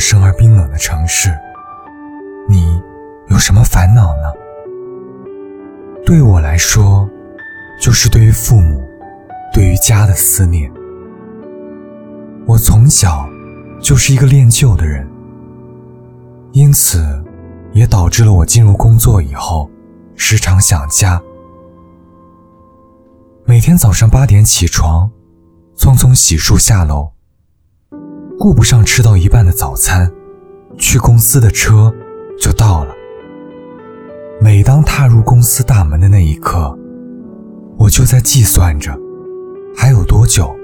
生而冰冷的城市，你有什么烦恼呢？对我来说，就是对于父母、对于家的思念。我从小就是一个恋旧的人，因此也导致了我进入工作以后，时常想家。每天早上八点起床，匆匆洗漱下楼。顾不上吃到一半的早餐，去公司的车就到了。每当踏入公司大门的那一刻，我就在计算着还有多久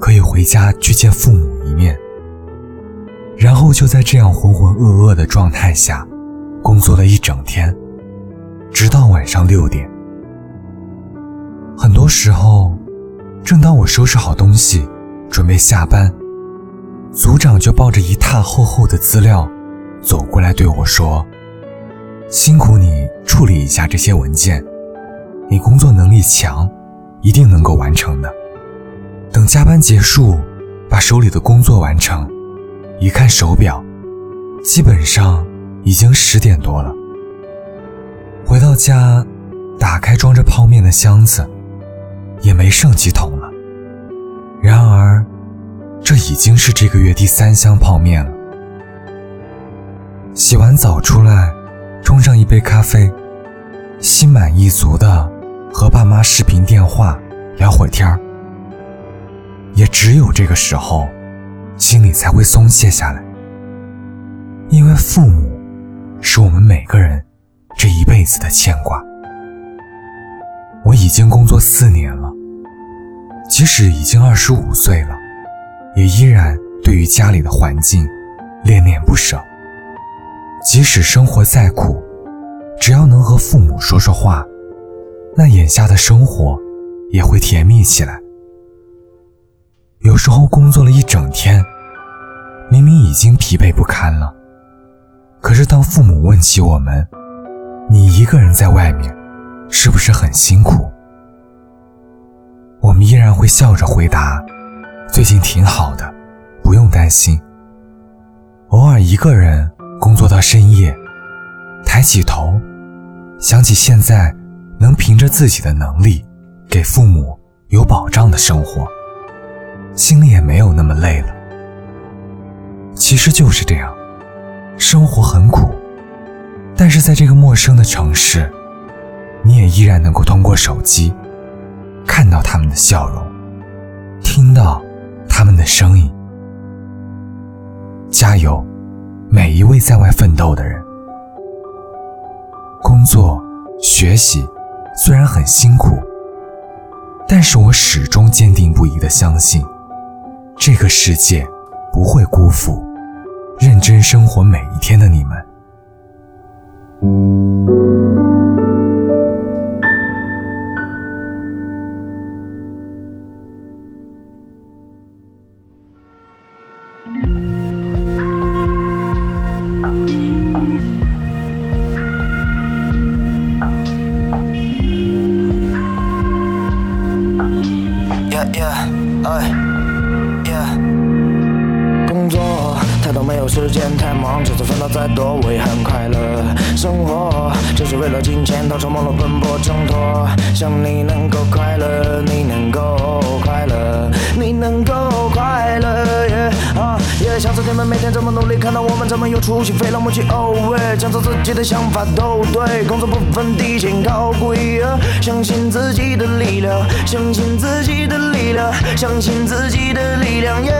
可以回家去见父母一面。然后就在这样浑浑噩噩的状态下，工作了一整天，直到晚上六点。很多时候，正当我收拾好东西，准备下班。组长就抱着一沓厚厚的资料，走过来对我说：“辛苦你处理一下这些文件，你工作能力强，一定能够完成的。等加班结束，把手里的工作完成。一看手表，基本上已经十点多了。回到家，打开装着泡面的箱子，也没剩几桶了。然而。”这已经是这个月第三箱泡面了。洗完澡出来，冲上一杯咖啡，心满意足的和爸妈视频电话聊会天儿。也只有这个时候，心里才会松懈下来。因为父母，是我们每个人这一辈子的牵挂。我已经工作四年了，即使已经二十五岁了。也依然对于家里的环境恋恋不舍。即使生活再苦，只要能和父母说说话，那眼下的生活也会甜蜜起来。有时候工作了一整天，明明已经疲惫不堪了，可是当父母问起我们：“你一个人在外面，是不是很辛苦？”我们依然会笑着回答。最近挺好的，不用担心。偶尔一个人工作到深夜，抬起头，想起现在能凭着自己的能力给父母有保障的生活，心里也没有那么累了。其实就是这样，生活很苦，但是在这个陌生的城市，你也依然能够通过手机看到他们的笑容，听到。的声音，加油！每一位在外奋斗的人，工作、学习虽然很辛苦，但是我始终坚定不移的相信，这个世界不会辜负认真生活每一天的你们。都没有时间，太忙，就算烦恼再多，我也很快乐。生活就是为了金钱，到处忙碌奔波挣脱。想你能够快乐，你能够快乐，你能够快乐。啊，也想着你们每天这么努力，看到我们这么有出息，非常默契。哦喂，讲出自己的想法都对，工作不分低贱高贵，相信自己的力量，相信自己的力量，相信自己的力量。学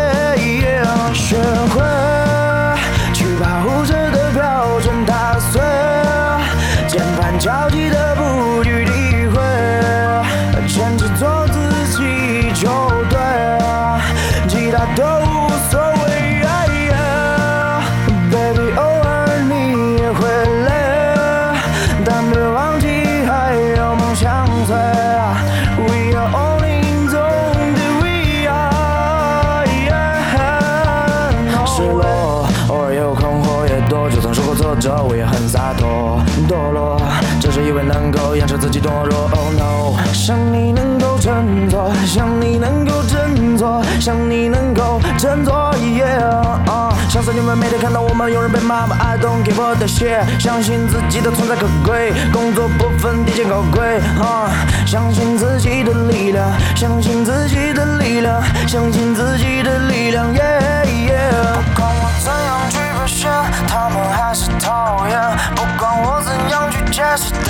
就算受过挫折我也很洒脱，堕落，只是以为能够掩饰自己懦弱。Oh no，想你能够振作，想你能够振作，想你能够振作。Yeah，想在你们每天看到我们有人被骂吗，I don't give a shit。相信自己的存在可贵，工作不分低贱高贵。相信自己的力量，相信自己的力量，相信自己的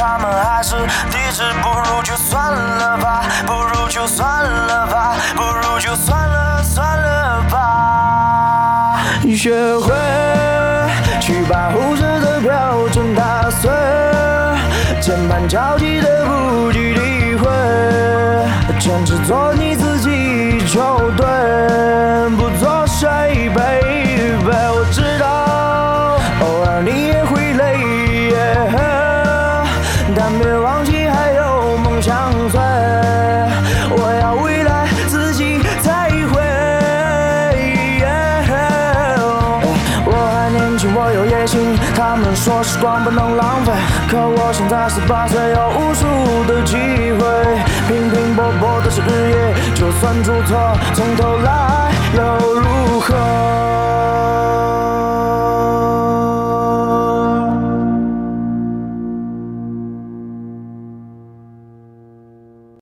他们还是抵制。不如就算了吧，不如就算了吧，不如就算了算了吧。学会去把忽视的标准打碎，键盘交替的不计诋毁，坚持做你自己就对，不做谁，baby。他们说时光不能浪费，可我现在十八岁，有无数的机会。拼拼搏搏的是日夜，就算出错，从头来？